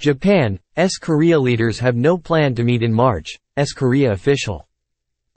Japan, S Korea leaders have no plan to meet in March, S Korea official.